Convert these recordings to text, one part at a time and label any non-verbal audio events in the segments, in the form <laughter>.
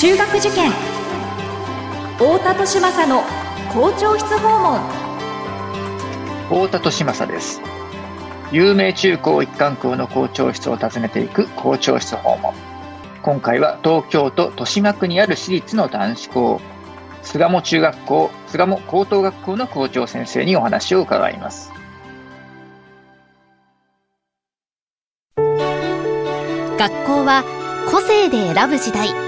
中学受験。太田利政の校長室訪問。太田利政です。有名中高一貫校の校長室を訪ねていく校長室訪問。今回は東京都豊島区にある私立の男子校。巣鴨中学校巣鴨高等学校の校長先生にお話を伺います。学校は個性で選ぶ時代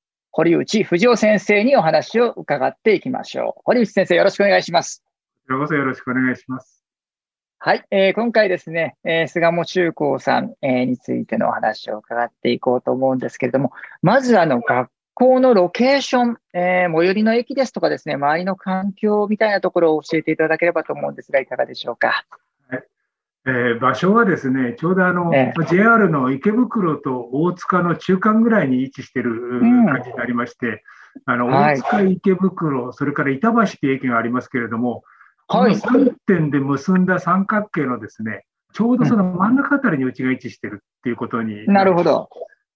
堀内藤夫先生にお話を伺っていきましょう。堀内先生、よろしくお願いします。よろよろしくお願いします。はい、えー、今回ですね、えー、巣鴨中高さん、えー、についてのお話を伺っていこうと思うんですけれども、まずあの学校のロケーション、えー、最寄りの駅ですとかですね、周りの環境みたいなところを教えていただければと思うんですが、いかがでしょうか？えー、場所はですね、ちょうどあの、えー、JR の池袋と大塚の中間ぐらいに位置している感じになりまして、うん、あの、大塚、池袋、それから板橋という駅がありますけれども、はい、この3点で結んだ三角形のですね、ちょうどその真ん中あたりにうちが位置しているっていうことになるほど。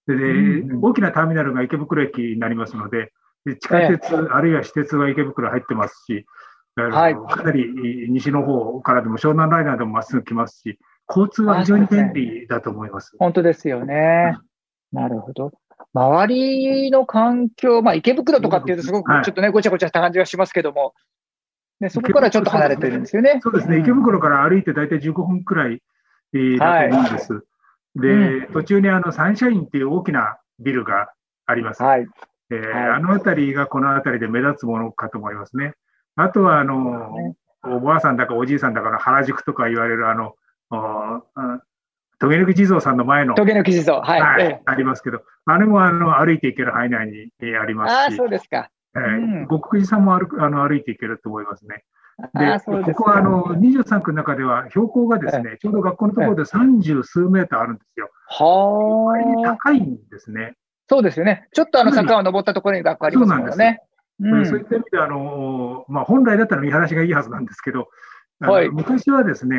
で、うん、大きなターミナルが池袋駅になりますので、で地下鉄、えー、あるいは私鉄は池袋入ってますし、はい、かなり西の方からでも湘南ライナーでもまっすぐ来ますし、交通は非常に便利だと思います。本当ですよね。なるほど。周りの環境、まあ、池袋とかっていうとすごくちょっとね、ごちゃごちゃした感じがしますけども、ね、そこからちょっと離れてるんですよね。そうですね、池袋から歩いて大体15分くらい、えー、だと思うんです。はい、で、うん、途中にあのサンシャインっていう大きなビルがあります。はい。えーはい、あの辺りがこの辺りで目立つものかと思いますね。あとは、あの、おばあさんだかおじいさんだかの原宿とか言われる、あの、トゲ抜き地蔵さんの前の。トゲ抜き地蔵、はい。はい、ありますけど、あれもあの歩いていける範囲内にありますし。ああ、そうですか。えー、五国寺さんも歩くあの歩いていけると思いますね。で、ここはあの23区の中では標高がですね、ちょうど学校のところで30数メーターあるんですよ。はあ。高いんですね。そうですよね。ちょっとあの坂を登ったところに学校ありますもんね。うん、そういった意味であの、まあ、本来だったら見晴らしがいいはずなんですけど、はい、昔はですね、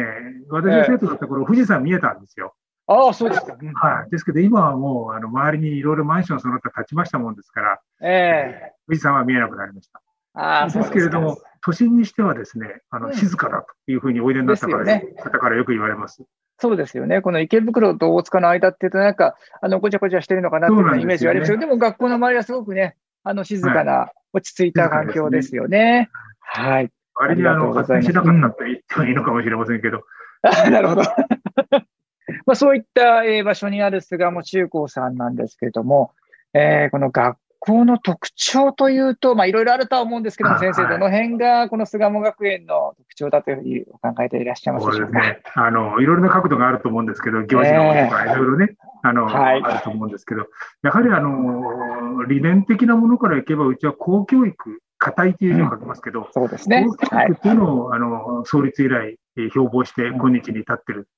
私が生徒だった頃、えー、富士山見えたんですよ。ああ、そうですか。はい。ですけど、今はもう、あの、周りにいろいろマンションその他建ちましたもんですから、えー、富士山は見えなくなりました。ああ、ですけれども、都心にしてはですね、あの、静かだというふうにおいでになったから、ね、方からよく言われます。そうですよね。この池袋と大塚の間っていうと、なんか、あの、ごちゃごちゃしてるのかなというイメージがありますけど、でも学校の周りはすごくね、あの、静かな、落ち着いた環境ですよね。はい。割にあの、発展しなかったって言ってもいいのかもしれませんけど。<laughs> なるほど。<laughs> まあ、そういった、えー、場所にある巣鴨中高さんなんですけれども、えー、この学校の特徴というと、まあ、いろいろあるとは思うんですけども、先生、どの辺がこの巣鴨学園の特徴だというふうにお考えていらっしゃいますでしょうか？ね、あの、いろいろな角度があると思うんですけど、行事のとか、いろいろね、あの、はい、あると思うんですけど、やはりあの、理念的なものからいけば、うちは公教育、固いという字を書きますけど、うん、そうですね。公教育というのを、はい、あの、創立以来、標榜して今日に至っている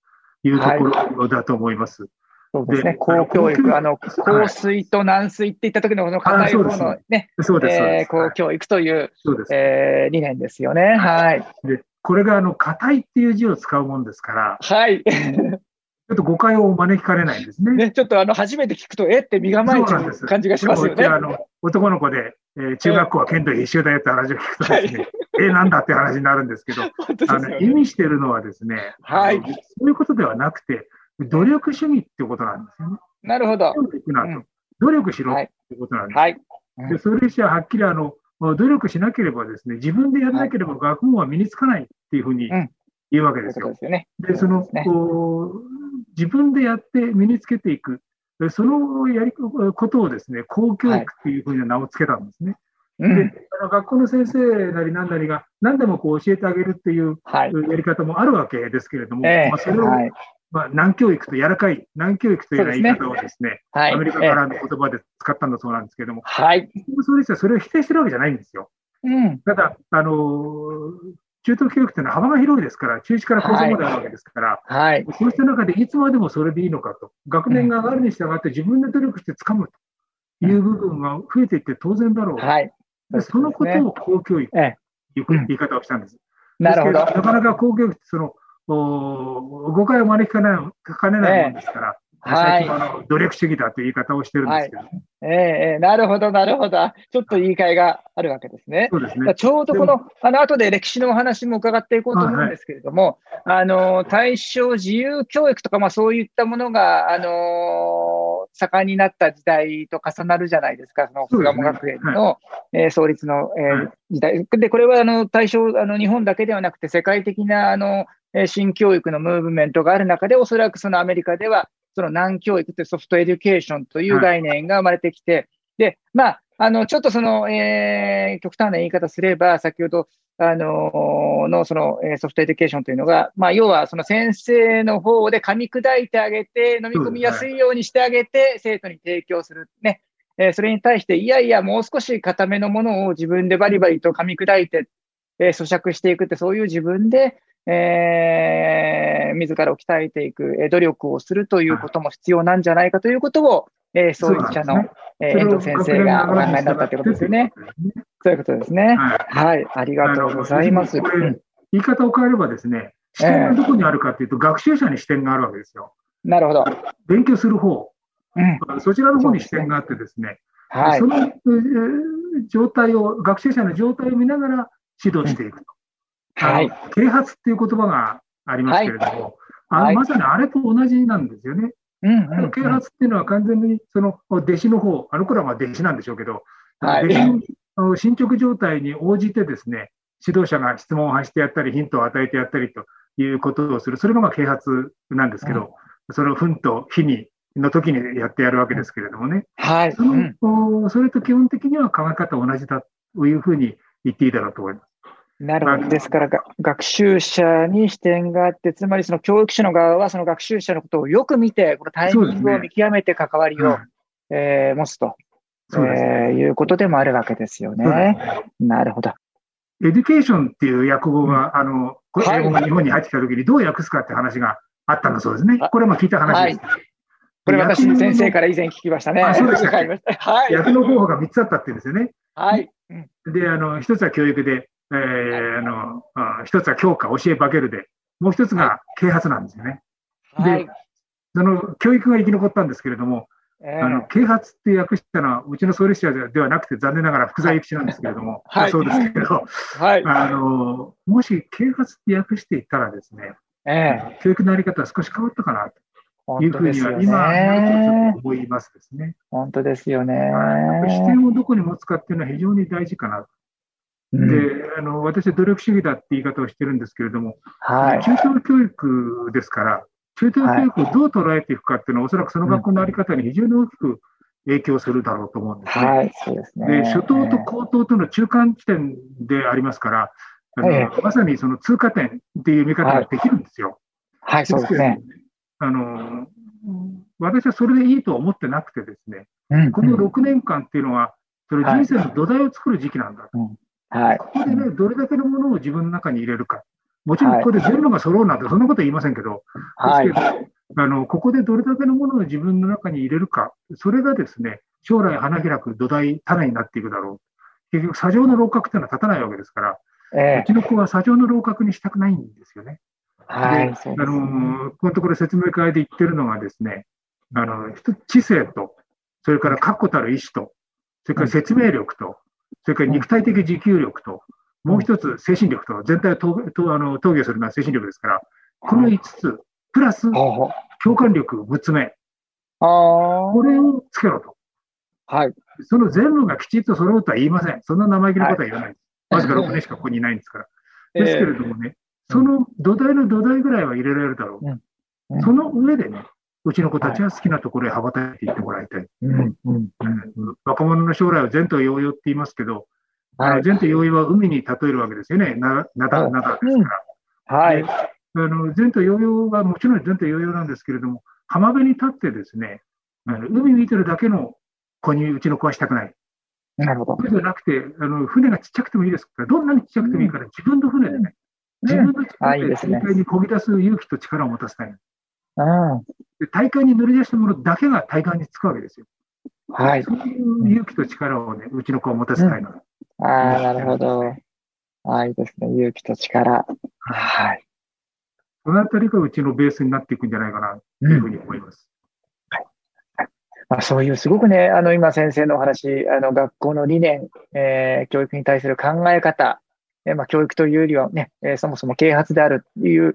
というところだと思います。はいそうですね。公教育、あの、硬水と軟水って言った時のこの硬い方のね、公教育という、そうですえー、理念ですよね。はい。で、これがあの、硬いっていう字を使うもんですから、はい。ちょっと誤解を招きかねないんですね。ねちょっとあの、初めて聞くと、えって身構えちゃう感じがしますよね。あの、男の子で、えー、中学校は剣道必修だよって話を聞くとですね、はい、え、なんだって話になるんですけど、<laughs> ね、あの、意味してるのはですね、はい。そういうことではなくて、努力趣味ってことなんですよね。なるほど。努力しろってことなんです。はい。でそれじゃはっきりあの、努力しなければですね、自分でやらなければ学問は身につかないっていうふうに言うわけですよ。で、その、こう、自分でやって身につけていく。そのやりことをですね、公教育っていうふうに名を付けたんですね。はい、であの学校の先生なり何なりが何でもこう教えてあげるっていうやり方もあるわけですけれども、まあ、それをまあ、難教育と柔らかい、難教育というような言い方をですね、すねはい、アメリカからの言葉で使ったんだそうなんですけれども、はい。そうですよ、それを否定してるわけじゃないんですよ。うん、ただ、あのー、中等教育というのは幅が広いですから、中1から高校まであるわけですから、はい、そうした中でいつまでもそれでいいのかと、学年が上がるに従って自分で努力して掴むという部分が増えていって当然だろう、はい、そそのことを公教育という言い方をしたんです。なるほど。なかなか公教育ってそのお誤解を招きかねないものですから、はい、あの努力主義だという言い方をしてるんですけど、ね、はい、えー、なるほど、なるほど。ちょっと言い換えがあるわけですね。そうですね。ちょうどこの、あの後で歴史のお話も伺っていこうと思うんですけれども、はい、あの対象自由教育とか、まあ、そういったものが、あの盛んになった時代と重なるじゃないですか、その巣鴨学園の、はい、えー、創立の、えー、時代。で、これはあの大正あの、日本だけではなくて、世界的なあの新教育のムーブメントがある中で、おそらくそのアメリカでは、その軟教育って soft education という概念が生まれてきて、で、まあ、あの、ちょっとその、えー、極端な言い方すれば、先ほど、あのー、の、その、えー、 soft education というのが、まあ、要は、その先生の方で噛み砕いてあげて、飲み込みやすいようにしてあげて、生徒に提供する。ね。えー、それに対して、いやいや、もう少し固めのものを自分でバリバリと噛み砕いて、えー、咀嚼していくって、そういう自分で、えー、自らを鍛えていく、えー、努力をするということも必要なんじゃないかということを、えー、創立者の、ねえー、遠藤先生がお考えになったということですよね。そういうことですね。はい、はい、ありがとうございます。言い方を変えればですね、視点がどこにあるかというと、えー、学習者に視点があるわけですよ。なるほど。勉強する方、うん、そちらの方に視点があってですね、そはい、その、えー、状態を、学習者の状態を見ながら指導していくと。はい、啓発っていう言葉がありますけれども、はい、あのまさにあれと同じなんですよね。うんうん啓発っていうのは完全にその弟子の方、あの頃はまあ弟子なんでしょうけど、はい、弟子の進捗状態に応じてですね、指導者が質問を発してやったり、ヒントを与えてやったりということをする、それがまあ啓発なんですけど、うん、それをふんと日にの時にやってやるわけですけれどもね、はい、そのそれと基本的には考え方同じだというふうに言っていいだろうと思います。なるほど。ですから学習者に視点があって、つまりその教育者の側はその学習者のことをよく見て、このタイミングを見極めて関わりを、ねえー、持つと、えー、いうことでもあるわけですよね。なるほど。education っていう訳語が、あの、英語が日本に入ってきたときにどう訳すかって話があったんだそうですね。これも聞いた話です。はいこれ私、先生から以前聞きましたね。そうですか。はい。訳の方法が3つあったって言うんですよね。はい。で、あの、一つは教育で、えー、あの、一つは教化、教え化けるで、もう一つが啓発なんですよね。はい、で、その教育が生き残ったんですけれども、えー、あの啓発って訳したのは、うちの創立者ではなくて、残念ながら福沢諭吉なんですけれども、<laughs> はい、そうですけど、<laughs> はい、あのもし啓発って訳していったらですね、えー、教育のあり方は少し変わったかなというふうには、今、思いますですね。本当ですよね。視点をどこに持つかっていうのは非常に大事かなで、あの私は努力主義だって言い方をしてるんですけれども、はい、中等教育ですから、中等教育をどう捉えていくかっていうのは、おそらくその学校の在り方に非常に大きく影響するだろうと思うんですね。はい、そうですねで初等と高等との中間地点でありますから、あの、はい、まさにその通過点っていう見方ができるんですよ。はい、はい、そうですね。あの私はそれでいいとは思ってなくてですね、うんうん、この6年間っていうのは、それ人生の土台を作る時期なんだと。はい、ここでね、どれだけのものを自分の中に入れるか。もちろんここで全部が揃うなんて、そんなこと言いませんけど、はい、あのここでどれだけのものを自分の中に入れるか、それがですね、将来花開く土台、種になっていくだろう。結局、砂上の楼閣っていうのは立たないわけですから、えー、うちの子は砂上の楼閣にしたくないんですよね。はい、あのこのところ説明会で言ってるのがですね、あの知性と、それから確固たる意志と、それから説明力と、それから肉体的持久力と、もう一つ精神力と、全体をとあの討議するのは精神力ですから、この5つ、プラス共感力6つ目。これをつけろと。はい。その全部がきちっと揃うとは言いません。そんな生意気なことは言わない。わずか6年しかここにいないんですから。ですけれどもね、その土台の土台ぐらいは入れられるだろう。その上でね、うちの子たちは好きなところへ羽ばたいていってもらいたい。若者の将来は前途洋々って言いますけど、はい、前途洋々は海に例えるわけですよね。な、なだ、なだですから。はい。あの前途洋々がもちろん前途洋々なんですけれども、浜辺に立ってですね、あの海見てるだけの子にうちの子はしたくない。なるほど。そうじゃなくて、あの船がちっちゃくてもいいですから、どんなにちっちゃくてもいいから、自分の船でね、自分の力で大会にこぎ出す勇気と力を持たせたい。で大会に乗り出したものだけが大会につくわけですよ。はい。そういう勇気と力をね、うちの子は持たせたいの、うん、ああ、なるほど。あいいですね。勇気と力。はい。そのあたりがうちのベースになっていくんじゃないかな、というふうに思います。まあ、そういうすごくね、あの今先生のお話、あの学校の理念、えー、教育に対する考え方、えー、まあ、教育というよりはね、えー、そもそも啓発であるという、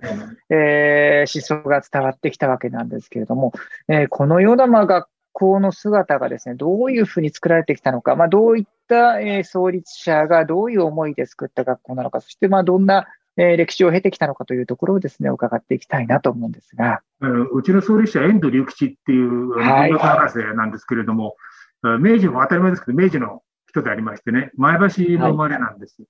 え思想が伝わってきたわけなんですけれども、えこのようなまあ学校の姿がですね、どういうふうに作られてきたのか、まあ、どういった、え創立者がどういう思いで作った学校なのか、そしてまあどんなえー、歴史を経てきたのかというところをですね、伺っていきたいなと思うんですが。うちの創立者、遠藤隆吉っていう文学博士なんですけれども、はい、明治も当たり前ですけど、明治の人でありましてね、前橋の生まれなんです。はい、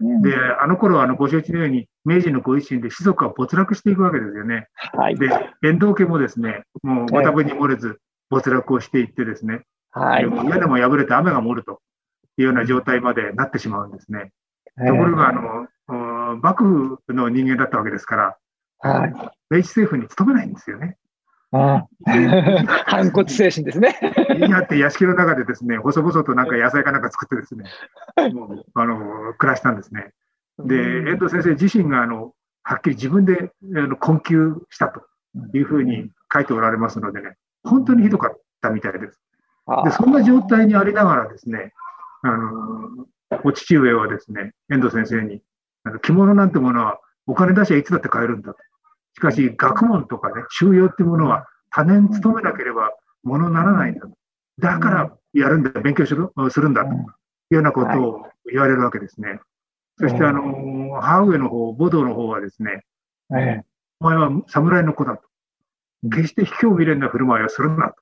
で、あの頃はあのご承知のように、明治のご維新で士族は没落していくわけですよね。はい、で、遠藤家もですね、もうご多分に漏れず没落をしていってですね、はい、屋根も破れて雨が漏るというような状態までなってしまうんですね。ところが、あの、幕府の人間だったわけですから、はい、明治政府に勤めないんですよね。ああ <laughs> 反骨精神ですね。いやって屋敷の中でですね、細々となんか野菜かなんか作ってですね、もうあの暮らしたんですね。で、遠藤先生自身があのはっきり自分であの困窮したというふうに書いておられますのでね、本当にひどかったみたいです。でそんな状態にありながらですね、あのお父上はですね、遠藤先生に、着物なんてものはお金出しゃいつだって買えるんだと。しかし、学問とかね、収容ってものは多年勤めなければものにならないんだと。だからやるんだ、勉強するするんだというようなことを言われるわけですね。そして、あの、母上の方、武道の方はですね、お前は侍の子だと。決して卑怯未練な振る舞いをするなと。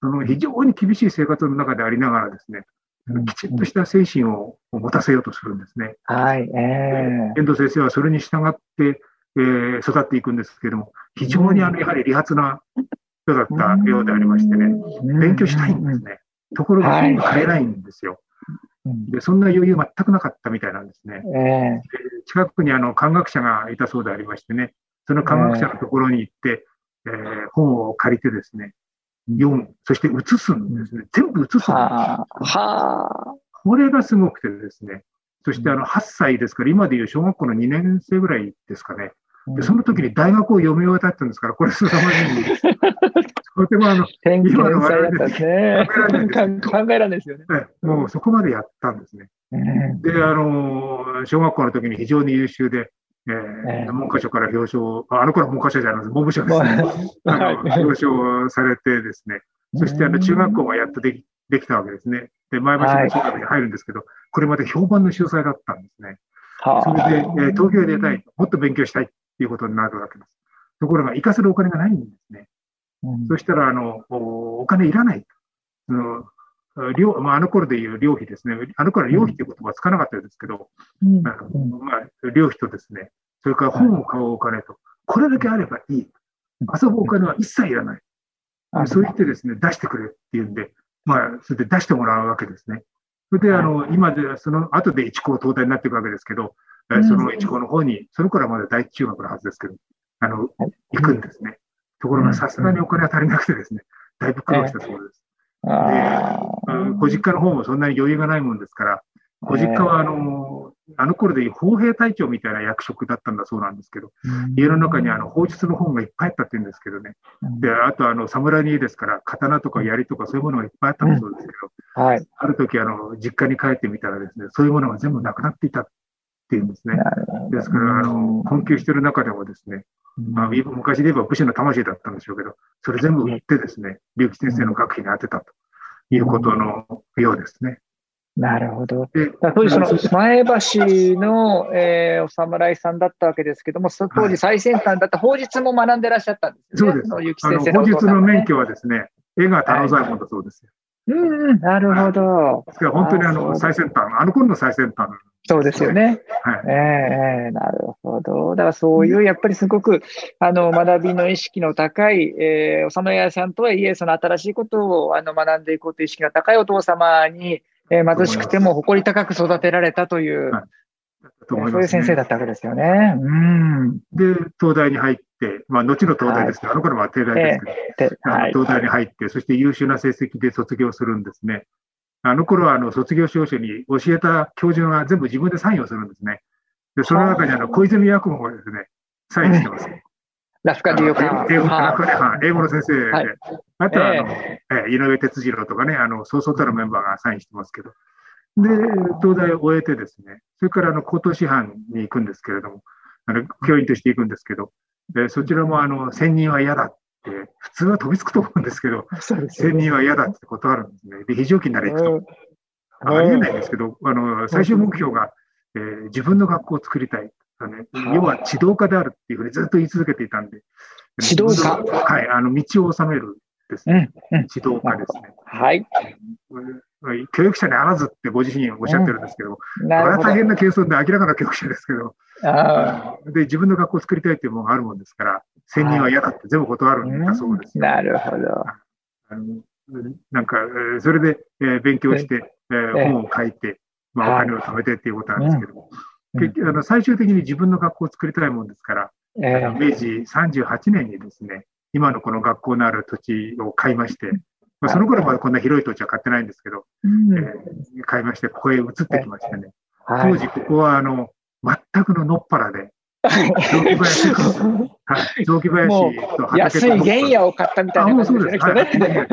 その非常に厳しい生活の中でありながらですね、きちっとした精神を持たせようとするんですね。はい。えー、遠藤先生はそれに従って、えー、育っていくんですけども、非常にあのやはり利発な人だったようでありましてね、勉強したいんですね。ところが本が買えないんですよ。で、そんな余裕全くなかったみたいなんですね。えー、近くにあの科学者がいたそうでありましてね、その科学者のところに行って、えー、本を借りてですね、読む、そして写すんですね。全部写すんです。はあ、これがすごくてですね。そしてあの8歳ですから、今でいう小学校の2年生ぐらいですかね。でその時に大学を読み終えたってんですから、これすさまじいんです。<laughs> とてもあの、今の我々ですね。考えられないですよね。もうそこまでやったんですね。で、あの、小学校の時に非常に優秀で、えー、文科省から表彰、あの頃文科省じゃないです、文部省ですね。あの表彰されてですね、そしてあの中学校がやっとできできたわけですね。で、前橋の中学に入るんですけど、これまで評判の秀才だったんですね。それで、えー、東京へ出たい、もっと勉強したいっていうことになるわけです。ところが、行かせるお金がないんですね。うん、そしたら、あの、お金いらない。その寮まあ、あの頃でいう寮費ですね。あの頃は寮費という言葉はつかなかったですけど、うん、あのまあ、寮費とですね、それから本を買うお金と、これだけあればいい。遊ぶお金は一切いらない。そう言ってですね、出してくれっていうんで、まあ、それで出してもらうわけですね。それで、あの、今で、その後で一高東大になっていくわけですけど、その一高の方に、その頃はまだ第一中学のはずですけど、あの、行くんですね。ところが、さすがにお金は足りなくてですね、だいぶ苦労したそうです。で、ご実家の方もそんなに余裕がないもんですから、ご実家はあの、あの頃でいう砲兵隊長みたいな役職だったんだそうなんですけど、家の中にあの法術の本がいっぱいあったって言うんですけどね。で、あとあの、侍にですから、刀とか槍とかそういうものがいっぱいあったんだそうですけど、はい、ある時あの、実家に帰ってみたらですね、そういうものが全部なくなっていたっていうんですね。ですから、あの、困窮してる中でもですね、まあ、昔で言えば武士の魂だったんでしょうけど、それ全部売ってですね、竜吉先生の学費に当てたということのようですね。なるほど。当時、その前橋の、えー、お侍さんだったわけですけども、そ当時最先端だった法術も学んでらっしゃったんですね。そうです。の法術の免許はですね、絵が田野左衛門だそうですよ。うん、なるほど。本当にあの最先端、あの頃の最先端そうですよね。はい、ええー、なるほど。だからそういう、やっぱりすごく、あの、学びの意識の高い、えー、おさのやさんとはいえ、その新しいことをあの学んでいこうという意識が高いお父様に、えー、貧しくても誇り高く育てられたという、はいね、そういう先生だったわけですよね。うん。で、東大に入って、まあ、後の東大ですけど、はい、あの頃は帝大ですけど、えーはい、東大に入って、そして優秀な成績で卒業するんですね。あの頃はあの卒業証書に教えた教授が全部自分でサインをするんですね。で、その中にあの小泉八雲がですね、サインしてます。ラフカディオカ英語英語の先生。で、はい、あとはあの、えー、井上哲次郎とかね、あの、そうそうたるメンバーがサインしてますけど、で、東大を終えてですね、それからあの高等師範に行くんですけれども、あの教員として行くんですけど、でそちらもあの専任は嫌だ。って、普通は飛びつくと思うんですけど、<laughs> 専任は嫌だって断るんですね。で、非常勤なら行くと。ありえないん。ですけど、あの最終目標が、えー、自分の学校を作りたい。ね、要は指導家であるっていうふうにずっと言い続けていたんで、指導家はい、あの道を収めるですね、うんうん、指導家ですね。はい。教育者にあらずってご自身おっしゃってるんですけど、うん、これは大変なケースで明らかな教育者ですけど、で自分の学校を作りたいというものがあるもんですから、専任は嫌だって全部断るんだそうです、なるほど。あのなんか、それで、えー、勉強して、えー、本を書いて、まあ、お金を貯めてっていうことなんですけども、結局あの最終的に自分の学校を作りたいもんですから、えー、明治38年にですね、今のこの学校のある土地を買いまして、まあ、その頃まだこんな広い土地は買ってないんですけど、うん、えー、買いまして、ここへ移ってきましてね、当時ここはあの全くの野っ原で、雑木林、はい、雑木林と畑安い原野を買ったみたいな感じですね、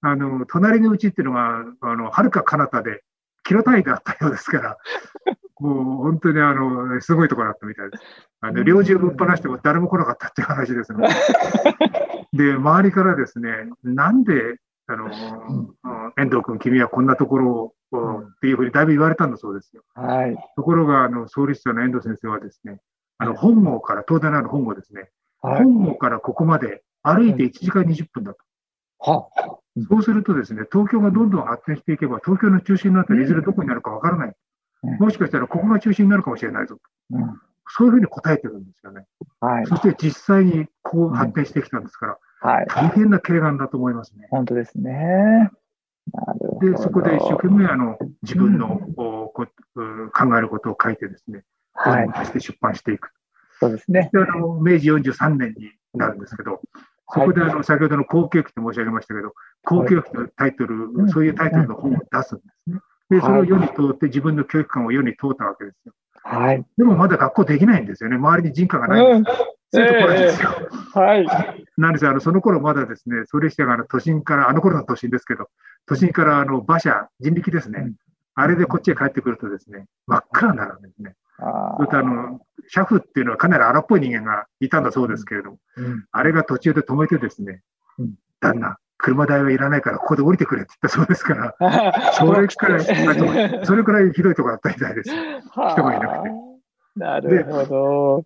あの隣のうちっていうのが、あの遥か彼方で、キロ単位であったようですから、もう本当にあのすごいところだったみたいです。あの猟銃ぶっ放しても誰も来なかったっていう話ですね。で、周りからですね、なんで、あの、遠藤君、君はこんなところを、っていうふうにだいぶ言われたんだそうですよ。はい、ところが、あの、創立者の遠藤先生はですね、あの、本郷から、東大のある本郷ですね、はい、本郷からここまで歩いて1時間20分だと。はそうするとですね、東京がどんどん発展していけば、東京の中心になったらいずれどこになるかわからない。もしかしたらここが中心になるかもしれないぞ。うん、そういうふうに答えてるんですよね。はい、そして実際にこう発展してきたんですから、はい、大変な軽眼だと思いますね。本当ですね。で、そこで一生懸命あの自分の、うん、こ考えることを書いてですね、はい、本して出版していく。そうですね。であの明治43年になるんですけど、そこであの、先ほどの後継期と申し上げましたけど、後継期のタイトル、そういうタイトルの本を出すんですね。で、それを世に通って自分の教育観を世に通ったわけですよ。はい。でもまだ学校できないんですよね。周りに人家がないんです。うん、そういうところですよ。えー、はい。なんですあの、その頃まだですね、それしてあの都心から、あの頃の都心ですけど、都心からあの馬車、人力ですね。うん、あれでこっちへ帰ってくるとですね、真っ暗になるんですね。それとあの、車夫っていうのはかなり荒っぽい人間がいたんだそうですけれども、うん、あれが途中で止めてですね、旦那、車代はいらないからここで降りてくれって言ったそうですから、<laughs> それくらい、それくらいひどいところだったみたいです。人がいなくて。なるほど。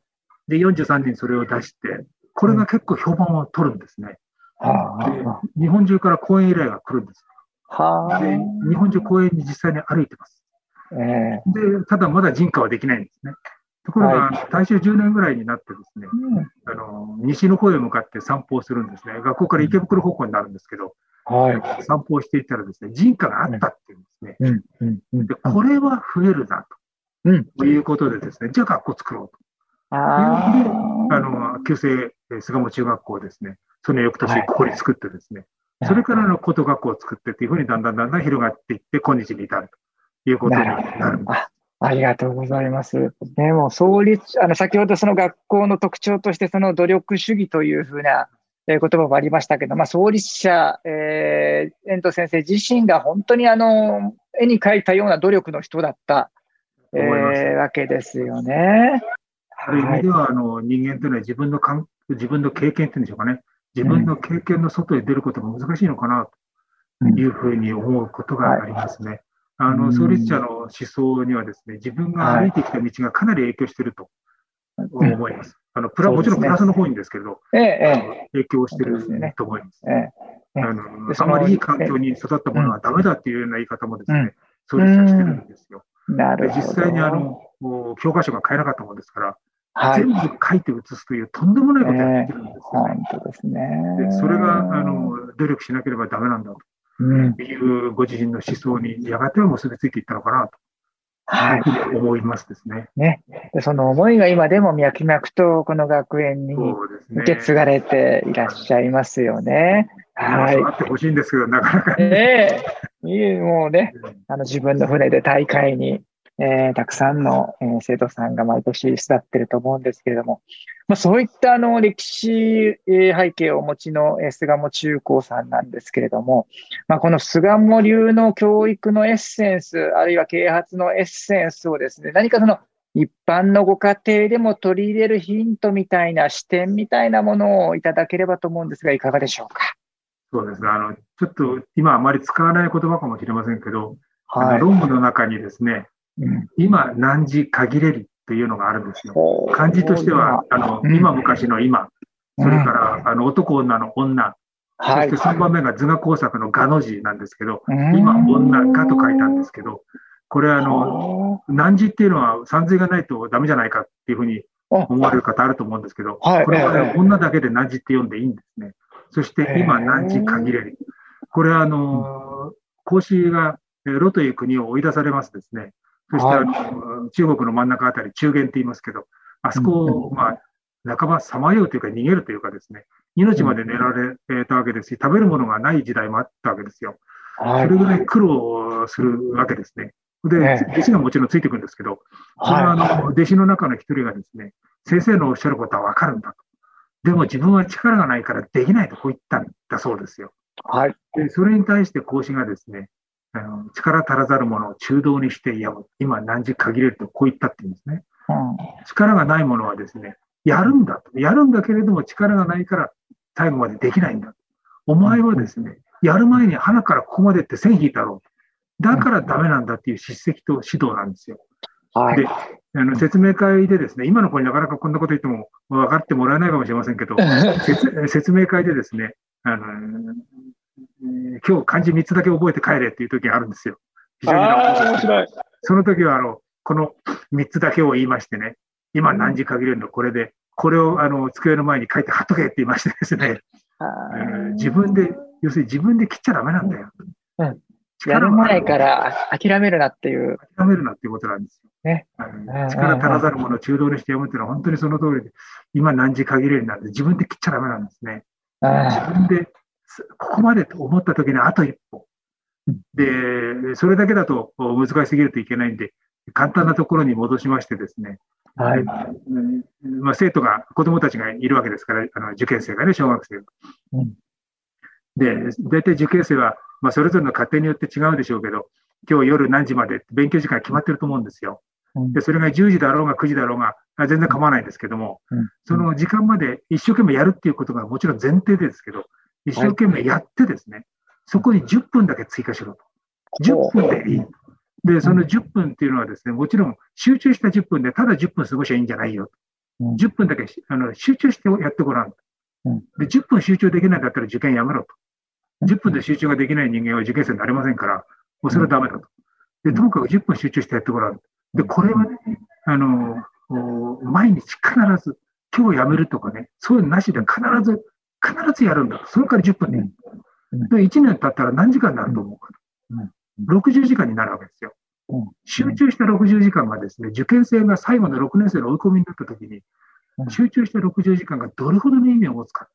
で、43人それを出して、これが結構評判を取るんですね。で日本中から講演依頼が来るんです。で日本中講演に実際に歩いてます。えー、で、ただまだ人化はできないんですね。ところが、大正10年ぐらいになってですね、あの、西の方へ向かって散歩をするんですね。学校から池袋方向になるんですけど、はい、散歩をしていったらですね、人家があったっていうんですね。でこれは増えるなと、ということでですね、じゃあ学校作ろうと。あいうで、あの、旧制巣鴨中学校ですね、その翌年ここに作ってですね、それからの高等学校を作ってっていうふうにだんだんだんだん広がっていって、今日に至るということになるんです。ありがとうございます。でも、創立、あの、先ほどその学校の特徴として、その努力主義というふうな、えー、言葉もありましたけど、まあ、創立者、えー、遠藤先生自身が本当にあの、絵に描いたような努力の人だった、えー、わけですよね。ある意味では、あの、人間というのは自分のかん、自分の経験っていうんでしょうかね。自分の経験の外へ出ることが難しいのかな、というふうに思うことがありますね。あの、創立者の思想にはですね、自分が歩いてきた道がかなり影響していると思います。あのプラもちろんプラスの方にですけど、ええ、影響していると思います。ええ。あのあまりいい環境に育ったものはダメだっていうような言い方もですね、そういうしてるんですよ。なる実際にあの教科書が買えなかったものですから、はい、全部書いて写すというとんでもないことをやってるんですよ、ね、本当ですね。で。それがあの努力しなければダメなんだというご自身の思想にやがては結びついていったのかなと。はい、思いますですね。ね。その思いが今でも脈々とこの学園に受け継がれていらっしゃいますよね。はい。あってほしいんですけど、なかなかね。ねえ。もうね、あの自分の船で大会にえー、たくさんの、えー、生徒さんが毎年巣立ってると思うんですけれども、まあ、そういったあの歴史、えー、背景をお持ちの、えー、菅も中高さんなんですけれども、まあ、この菅も流の教育のエッセンス、あるいは啓発のエッセンスをですね、何かその一般のご家庭でも取り入れるヒントみたいな視点みたいなものをいただければと思うんですが、いかがでしょうか？そうですね。あの、ちょっと今あまり使わない言葉かもしれませんけど、はい、論文の中にですね、今、何時限れりっていうのがあるんですよ。漢字としては、あの、今昔の今、それから、あの、男女の女、そして3番目が図画工作の画の字なんですけど、今、女がと書いたんですけど、これあの、何時っていうのは三髄がないとダメじゃないかっていうふうに思われる方あると思うんですけど、これは、ね、女だけで何時って読んでいいんですね。そして今何時限れり。これはあの、孔子がロという国を追い出されますですね。そしてあの、中国の真ん中あたり、中原って言いますけど、あそこを、まあ、半ばさまようというか逃げるというかですね、命まで狙われたわけですし、食べるものがない時代もあったわけですよ。それぐらい苦労するわけですね。で、弟子がもちろんついてくるんですけど、それはあの、弟子の中の一人がですね、先生のおっしゃることはわかるんだと。でも自分は力がないからできないとこう言ったんだそうですよ。はい。で、それに対して講師がですね、あの力足らざるものを中道にしてやむ。今何時限れるとこう言ったって言うんですね。うん、力がないものはですね、やるんだと。やるんだけれども力がないから最後までできないんだ。お前はですね、やる前に花からここまでって線引いたろう。だからダメなんだっていう叱責と指導なんですよ。はい、で、あの説明会でですね、今の子になかなかこんなこと言っても分かってもらえないかもしれませんけど、<laughs> 説明会でですね、あの今日漢字3つだけ覚えて帰れっていう時があるんですよ。非常に面白い。その時は、あの、この3つだけを言いましてね、今何時限れるのこれで、これをあの机の前に書いて貼っとけって言いましてですね、自分で、要するに自分で切っちゃダメなんだよ。うん。やる前から諦めるなっていう。諦めるなっていうことなんですよ。ね。力足らざるものを中道にして読むっていうのは本当にその通りで、今何時限れるなんて自分で切っちゃダメなんですね。自分でここまでと思った時にあと一歩。で、それだけだと難しすぎるといけないんで、簡単なところに戻しましてですね、はい。まあ、生徒が、子供たちがいるわけですから、あの受験生がね、小学生が。うん、で、大体受験生は、まあ、それぞれの家庭によって違うでしょうけど、今日夜何時まで勉強時間決まってると思うんですよ。で、それが10時だろうが9時だろうが、全然構わないんですけども、うん、その時間まで一生懸命やるっていうことがもちろん前提ですけど、一生懸命やってですね、そこに10分だけ追加しろと。10分でいい。で、その10分っていうのはですね、もちろん集中した10分でただ10分過ごしゃいいんじゃないよ。10分だけあの集中してやってごらん。で、10分集中できないんだったら受験やめろと。10分で集中ができない人間は受験生になれませんから、もうそれはダメだと。で、ともかく10分集中してやってごらん。で、これはね、あの、毎日必ず、今日やめるとかね、そういうのなしで必ず必ずやるんだ。それから10分で。で、1年経ったら何時間になると思うか。60時間になるわけですよ。集中した60時間がですね、受験生が最後の6年生の追い込みになった時に、集中した60時間がどれほどの意味を持つか。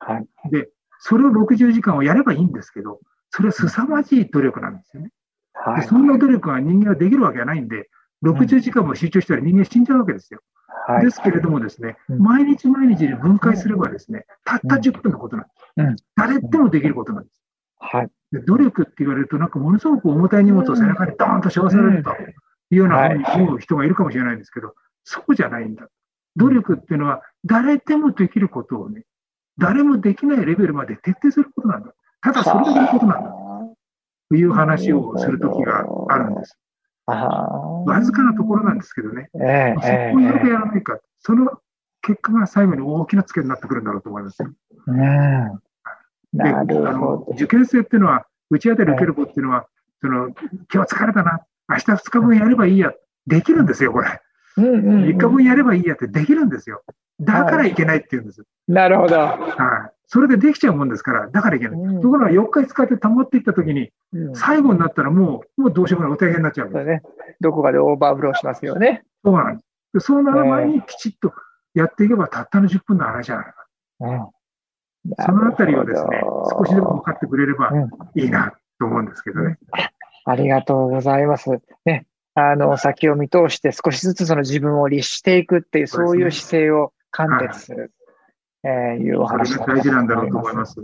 はい、で、それを60時間をやればいいんですけど、それは凄まじい努力なんですよね。はい、でそんな努力が人間はできるわけがないんで、60時間も集中したら人間死んじゃうわけですよ。はい、ですけれどもですね、毎日毎日に分解すればですね、たった10分のことなんです。うん、誰でもできることなんです。はい、で努力って言われると、なんかものすごく重たい荷物を背中にドーンと背負わされるというようなふうに思う人がいるかもしれないんですけど、そうじゃないんだ。努力っていうのは、誰でもできることをね、誰もできないレベルまで徹底することなんだ。ただそれだけのことなんだ。という話をするときがあるんです。わずかなところなんですけどね、えー、そこによくやらないか、その結果が最後に大きなツケになってくるんだろうと思います。うんであの受験生っていうのは、打ち当たり受ける子っていうのは、その今日疲れたな、明日2日分やればいいや、できるんですよ、これ。うんうんうん、3日分やればいいやってできるんですよ。だからいけないって言うんです。なるほど。はい。それでできちゃうもんですから、だからいけない。うん、ところが4日5日で保っていったときに、うん、最後になったらもう、もうどうしようもないお大変になっちゃうんです。ね。どこかでオーバーフローしますよね。そうなんです。そうなる前にきちっとやっていけば、たったの10分の話じゃないか。うんそのあたりをですね、少しでも分かってくれればいいなと思うんですけどね。ありがとうございます。ね、あの、先を見通して少しずつその自分を律していくっていう、そういう姿勢を貫徹する、はい、えー、いうお話が大事なんだろうと思います。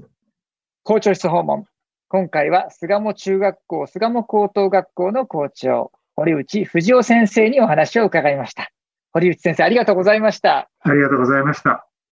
校長室訪問。今回は巣鴨中学校、巣鴨高等学校の校長、堀内藤夫先生にお話を伺いました。堀内先生、ありがとうございました。ありがとうございました。